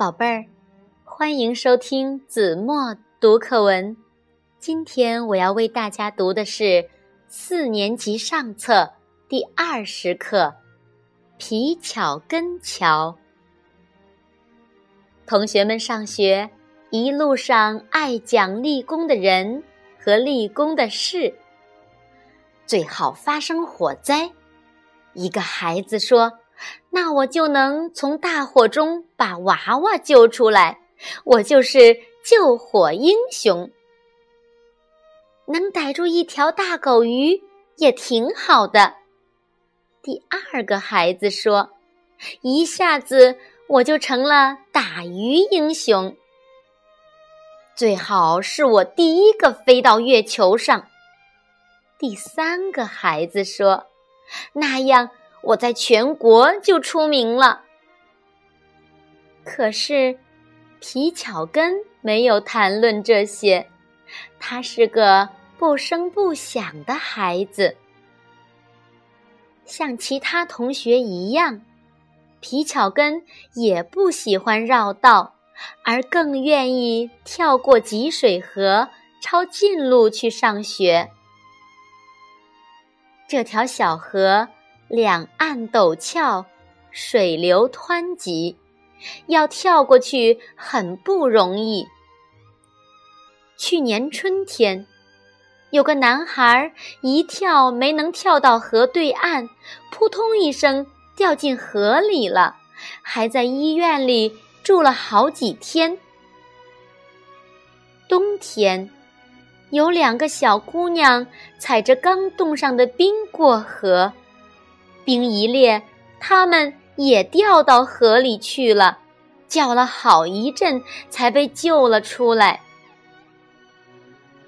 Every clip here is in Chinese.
宝贝儿，欢迎收听子墨读课文。今天我要为大家读的是四年级上册第二十课《皮巧根桥》。同学们上学一路上爱讲立功的人和立功的事。最好发生火灾，一个孩子说。那我就能从大火中把娃娃救出来，我就是救火英雄。能逮住一条大狗鱼也挺好的。第二个孩子说：“一下子我就成了打鱼英雄。最好是我第一个飞到月球上。”第三个孩子说：“那样。”我在全国就出名了。可是，皮巧根没有谈论这些，他是个不声不响的孩子。像其他同学一样，皮巧根也不喜欢绕道，而更愿意跳过积水河，抄近路去上学。这条小河。两岸陡峭，水流湍急，要跳过去很不容易。去年春天，有个男孩一跳没能跳到河对岸，扑通一声掉进河里了，还在医院里住了好几天。冬天，有两个小姑娘踩着刚冻上的冰过河。冰一裂，他们也掉到河里去了，叫了好一阵才被救了出来。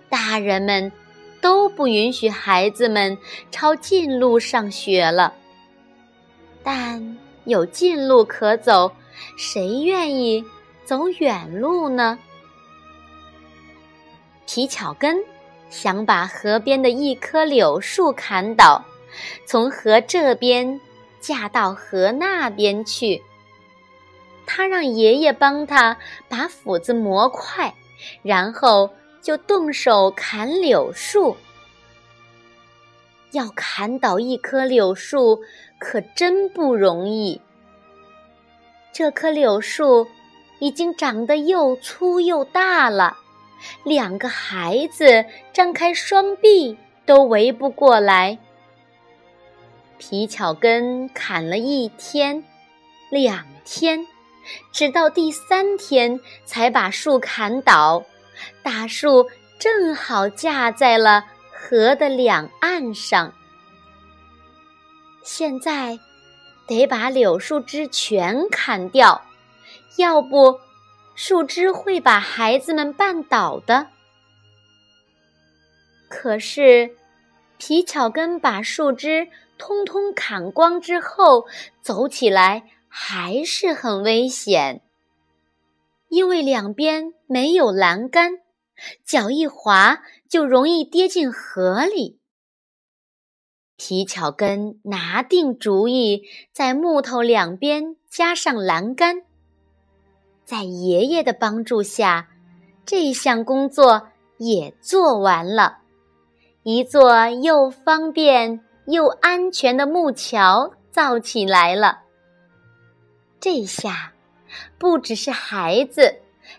大人们都不允许孩子们抄近路上学了，但有近路可走，谁愿意走远路呢？皮巧根想把河边的一棵柳树砍倒。从河这边嫁到河那边去。他让爷爷帮他把斧子磨快，然后就动手砍柳树。要砍倒一棵柳树可真不容易。这棵柳树已经长得又粗又大了，两个孩子张开双臂都围不过来。皮巧根砍了一天、两天，直到第三天才把树砍倒。大树正好架在了河的两岸上。现在得把柳树枝全砍掉，要不树枝会把孩子们绊倒的。可是皮巧根把树枝。通通砍光之后，走起来还是很危险，因为两边没有栏杆，脚一滑就容易跌进河里。皮巧根拿定主意，在木头两边加上栏杆，在爷爷的帮助下，这项工作也做完了，一座又方便。又安全的木桥造起来了。这下，不只是孩子，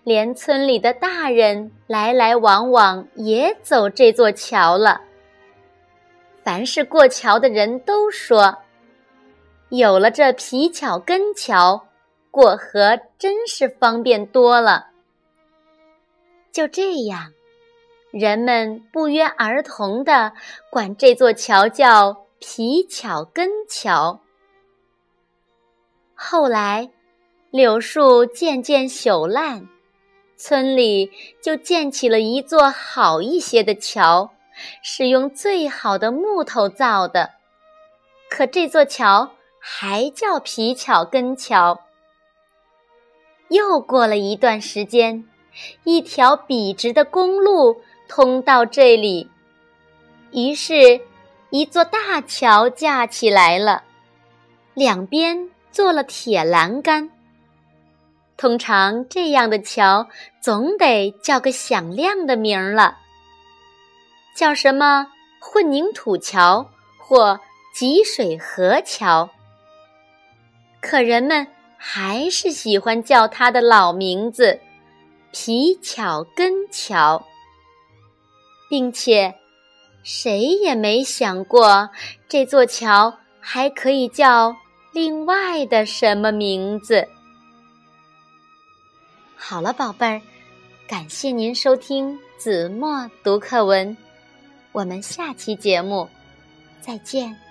连村里的大人来来往往也走这座桥了。凡是过桥的人都说，有了这皮巧根桥，过河真是方便多了。就这样。人们不约而同地管这座桥叫“皮巧根桥”。后来，柳树渐渐朽烂，村里就建起了一座好一些的桥，是用最好的木头造的。可这座桥还叫皮巧根桥。又过了一段时间，一条笔直的公路。通到这里，于是，一座大桥架起来了，两边做了铁栏杆。通常这样的桥总得叫个响亮的名儿了，叫什么混凝土桥或积水河桥。可人们还是喜欢叫它的老名字——皮巧根桥，并且谁也没想过这座桥还可以叫另外的什么名字。好了，宝贝儿，感谢您收听子墨读课文，我们下期节目再见。